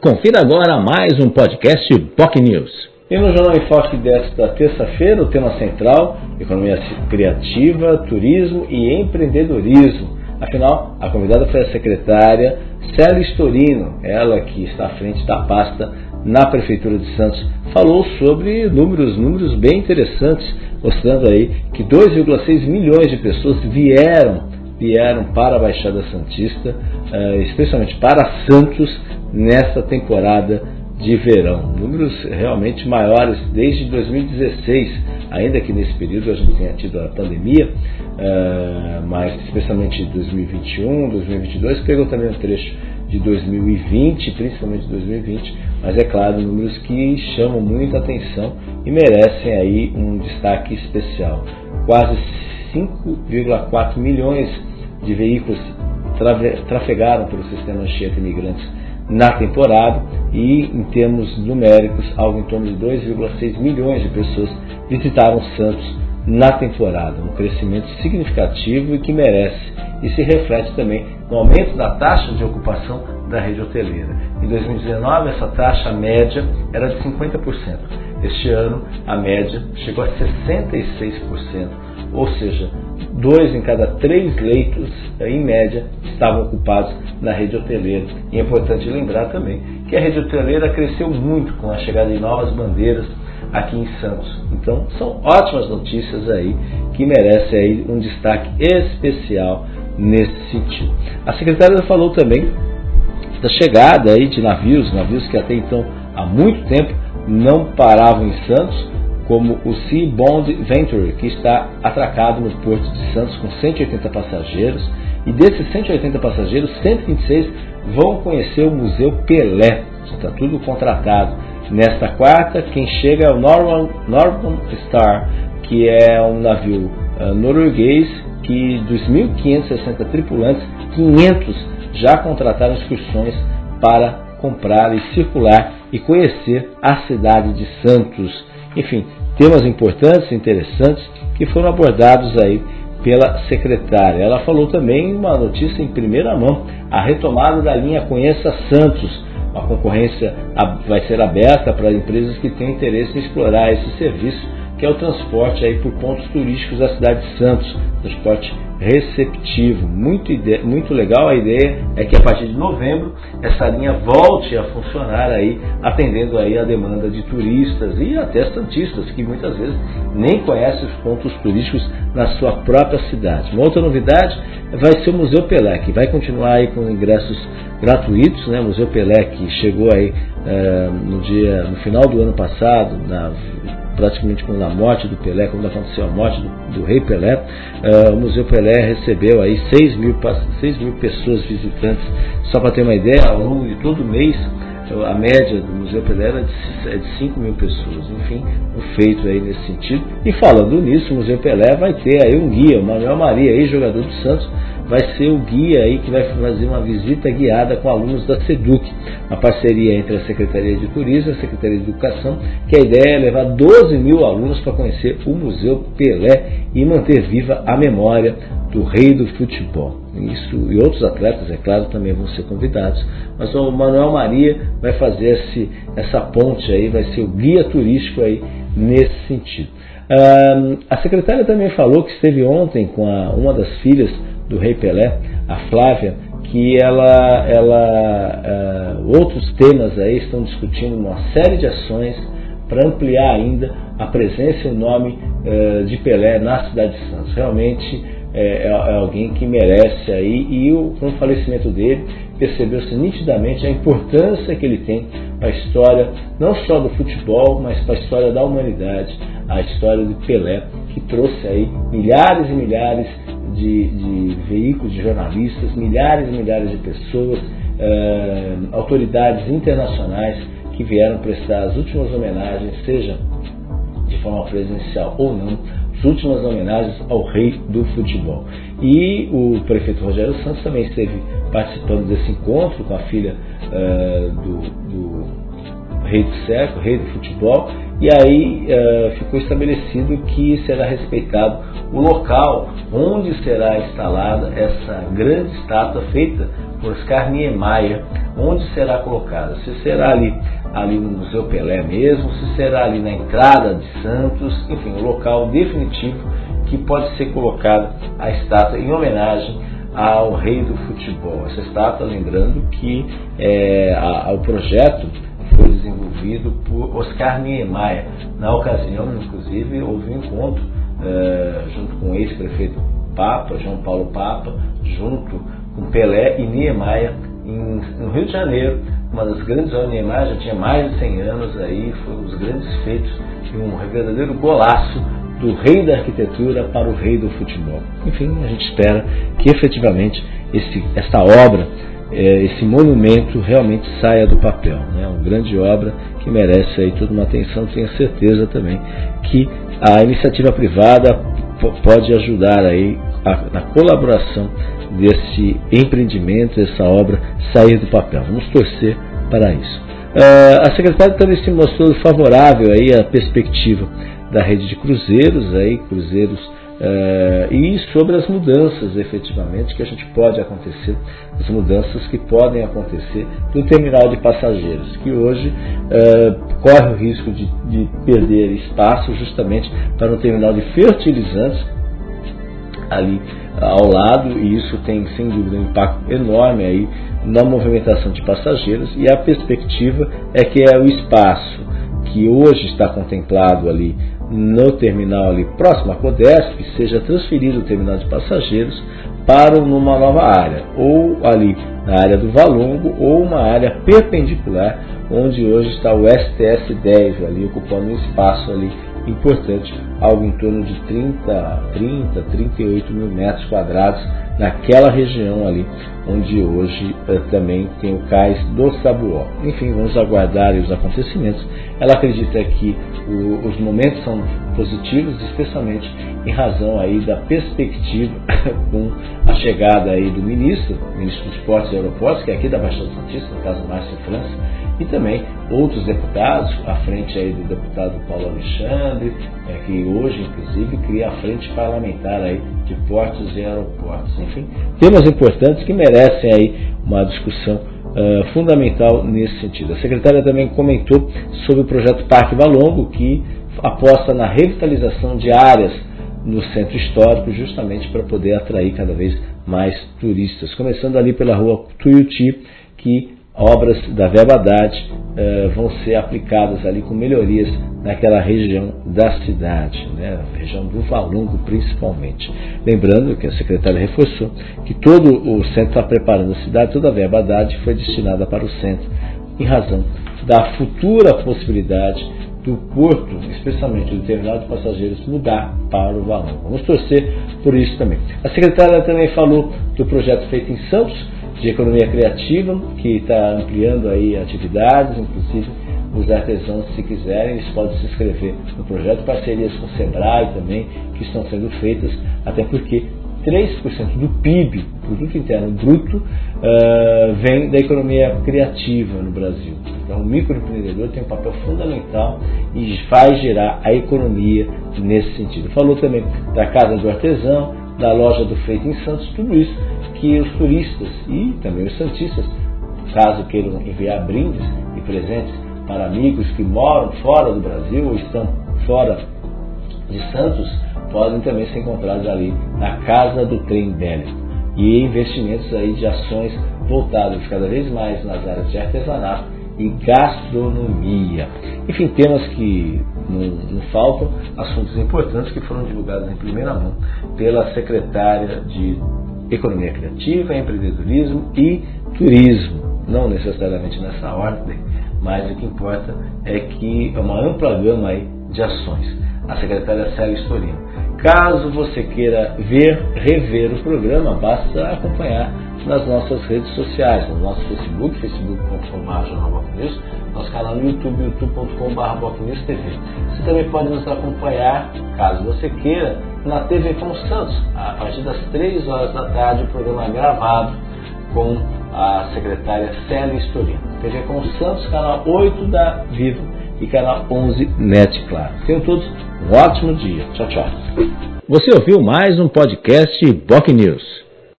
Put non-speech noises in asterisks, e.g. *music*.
Confira agora mais um podcast POC News. E no Jornal em Foque desta terça-feira, o tema central: economia criativa, turismo e empreendedorismo. Afinal, a convidada foi a secretária Célia Storino, ela que está à frente da pasta na Prefeitura de Santos, falou sobre números, números bem interessantes, mostrando aí que 2,6 milhões de pessoas vieram vieram para a Baixada Santista, eh, especialmente para Santos, nesta temporada de verão. Números realmente maiores desde 2016, ainda que nesse período a gente tenha tido a pandemia, eh, mas especialmente 2021, 2022, pegou também um trecho de 2020, principalmente 2020, mas é claro, números que chamam muita atenção e merecem aí um destaque especial. Quase 5,4 milhões de veículos trafegaram pelo sistema Anchieta Imigrantes na temporada e, em termos numéricos, algo em torno de 2,6 milhões de pessoas visitaram Santos na temporada, um crescimento significativo e que merece e se reflete também no aumento da taxa de ocupação da rede hoteleira. Em 2019, essa taxa média era de 50%. Este ano, a média chegou a 66%, ou seja, dois em cada três leitos, em média, estavam ocupados na rede hoteleira. E é importante lembrar também que a rede hoteleira cresceu muito com a chegada de novas bandeiras aqui em Santos. Então, são ótimas notícias aí que merecem aí um destaque especial nesse sentido. A secretária falou também da chegada aí de navios, navios que até então há muito tempo não paravam em Santos, como o Sea Bond Venture, que está atracado no Porto de Santos com 180 passageiros, e desses 180 passageiros, 126 vão conhecer o Museu Pelé. Está tudo contratado. Nesta quarta, quem chega é o Norman, Norman Star, que é um navio uh, norueguês que dos 1.560 tripulantes, 500 já contrataram excursões para comprar e circular e conhecer a cidade de Santos. Enfim, temas importantes interessantes que foram abordados aí pela secretária. Ela falou também uma notícia em primeira mão, a retomada da linha Conheça Santos. A concorrência vai ser aberta para empresas que têm interesse em explorar esse serviço, que é o transporte aí por pontos turísticos da cidade de Santos, transporte receptivo. Muito, muito legal a ideia é que a partir de novembro essa linha volte a funcionar aí, atendendo aí a demanda de turistas e até santistas que muitas vezes nem conhecem os pontos turísticos na sua própria cidade. Uma outra novidade vai ser o Museu Pelé, que vai continuar aí com ingressos gratuitos, né? O Museu Pelé que chegou aí é, no dia no final do ano passado, na praticamente quando a morte do Pelé, quando aconteceu a morte do, do rei Pelé, uh, o Museu Pelé recebeu aí 6 mil, 6 mil pessoas visitantes. Só para ter uma ideia, ao longo de todo mês, a média do Museu Pelé é de 5 mil pessoas. Enfim, um feito aí nesse sentido. E falando nisso, o Museu Pelé vai ter aí um guia, o Manuel Maria, ex-jogador do Santos, vai ser o guia aí que vai fazer uma visita guiada com alunos da SEDUC, uma parceria entre a Secretaria de Turismo e a Secretaria de Educação, que a ideia é levar 12 mil alunos para conhecer o Museu Pelé e manter viva a memória do rei do futebol. Isso e outros atletas, é claro, também vão ser convidados, mas o Manuel Maria vai fazer esse, essa ponte aí, vai ser o guia turístico aí nesse sentido. a secretária também falou que esteve ontem com a, uma das filhas do Rei Pelé, a Flávia, que ela, ela uh, outros temas aí estão discutindo uma série de ações para ampliar ainda a presença e o nome uh, de Pelé na cidade de Santos. Realmente é, é, é alguém que merece aí e o, com o falecimento dele percebeu-se nitidamente a importância que ele tem para a história não só do futebol, mas para a história da humanidade, a história de Pelé, que trouxe aí milhares e milhares de, de veículos de jornalistas, milhares e milhares de pessoas, eh, autoridades internacionais que vieram prestar as últimas homenagens, seja de forma presencial ou não, últimas homenagens ao rei do futebol. E o prefeito Rogério Santos também esteve participando desse encontro com a filha uh, do, do rei do século, rei do futebol, e aí uh, ficou estabelecido que será respeitado o local onde será instalada essa grande estátua feita por Oscar Niemeyer, onde será colocada. Se será ali, ali no Museu Pelé mesmo, se será ali na entrada de Santos, enfim, o local definitivo que pode ser colocada a estátua em homenagem ao rei do futebol. Essa estátua, lembrando que é, a, a, o projeto por Oscar Niemeyer. Na ocasião, inclusive, houve um encontro é, junto com o ex-prefeito Papa, João Paulo Papa, junto com Pelé e Niemeyer em, no Rio de Janeiro, uma das grandes obras de Niemeyer, já tinha mais de 100 anos aí, foi um dos grandes feitos e um verdadeiro golaço do rei da arquitetura para o rei do futebol. Enfim, a gente espera que efetivamente esse, essa obra, é, esse monumento realmente saia do papel. É né? uma grande obra que merece aí toda uma atenção. Tenho certeza também que a iniciativa privada pode ajudar aí a, na colaboração desse empreendimento, dessa obra sair do papel. Vamos torcer para isso. Uh, a secretária também se mostrou favorável aí à perspectiva da rede de cruzeiros, aí, cruzeiros uh, e sobre as mudanças efetivamente que a gente pode acontecer, as mudanças que podem acontecer do terminal de passageiros, que hoje uh, corre o risco de, de perder espaço justamente para um terminal de fertilizantes ali ao lado e isso tem sem dúvida um impacto enorme aí na movimentação de passageiros e a perspectiva é que é o espaço que hoje está contemplado ali no terminal ali próximo à Codesp seja transferido o terminal de passageiros para uma nova área, ou ali na área do Valongo, ou uma área perpendicular, onde hoje está o STS 10 ali ocupando um espaço ali importante, algo em torno de 30, 30, 38 mil metros quadrados naquela região ali, onde hoje eh, também tem o cais do Sabuó. Enfim, vamos aguardar os acontecimentos. Ela acredita que o, os momentos são positivos, especialmente em razão aí da perspectiva *laughs* com a chegada aí do ministro, ministro dos Esportes e Aeroportos, que é aqui da Baixada Santista, no caso Márcio França, e também outros deputados, à frente aí do deputado Paulo Alexandre, é, que hoje, inclusive, cria a frente parlamentar aí de portos e aeroportos. Enfim, temas importantes que merecem aí uma discussão uh, fundamental nesse sentido. A secretária também comentou sobre o projeto Parque Valongo, que aposta na revitalização de áreas no centro histórico, justamente para poder atrair cada vez mais turistas. Começando ali pela rua Tuiuti, que obras da Verbadade eh, vão ser aplicadas ali com melhorias naquela região da cidade, né, região do Valongo principalmente. Lembrando que a secretária reforçou que todo o centro está preparando a cidade, toda a Verbadade foi destinada para o centro, em razão da futura possibilidade do porto, especialmente do terminal de passageiros, mudar para o Valongo. Vamos torcer por isso também. A secretária também falou do projeto feito em Santos, de economia criativa, que está ampliando aí atividades, inclusive os artesãos, se quiserem, eles podem se inscrever no projeto, parcerias com o Sebrae também, que estão sendo feitas, até porque 3% do PIB, Produto Interno Bruto, uh, vem da economia criativa no Brasil. Então, o microempreendedor tem um papel fundamental e faz gerar a economia nesse sentido. Falou também da Casa do Artesão, da loja do Feito em Santos, tudo isso que os turistas e também os santistas, caso queiram enviar brindes e presentes para amigos que moram fora do Brasil ou estão fora de Santos, podem também ser encontrados ali na Casa do Trem Bélico. E investimentos aí de ações voltadas cada vez mais nas áreas de artesanato e gastronomia. Enfim, temas que não, não, faltam, assuntos importantes que foram divulgados em primeira mão pela secretária de Economia Criativa, Empreendedorismo e Turismo. Não necessariamente nessa ordem, mas o que importa é que é uma ampla gama aí de ações. A secretária Célia Storino. Caso você queira ver, rever o programa, basta acompanhar nas nossas redes sociais, no nosso Facebook, facebook.com.br nosso canal no YouTube, youtube.com.br. Você também pode nos acompanhar, caso você queira, na TV com Santos, a partir das 3 horas da tarde, o programa é gravado com a secretária Célia Storino. TV com Santos, canal 8 da Vivo e canal 11 NET, claro. Tenham todos um ótimo dia. Tchau, tchau. Você ouviu mais um podcast Boc News.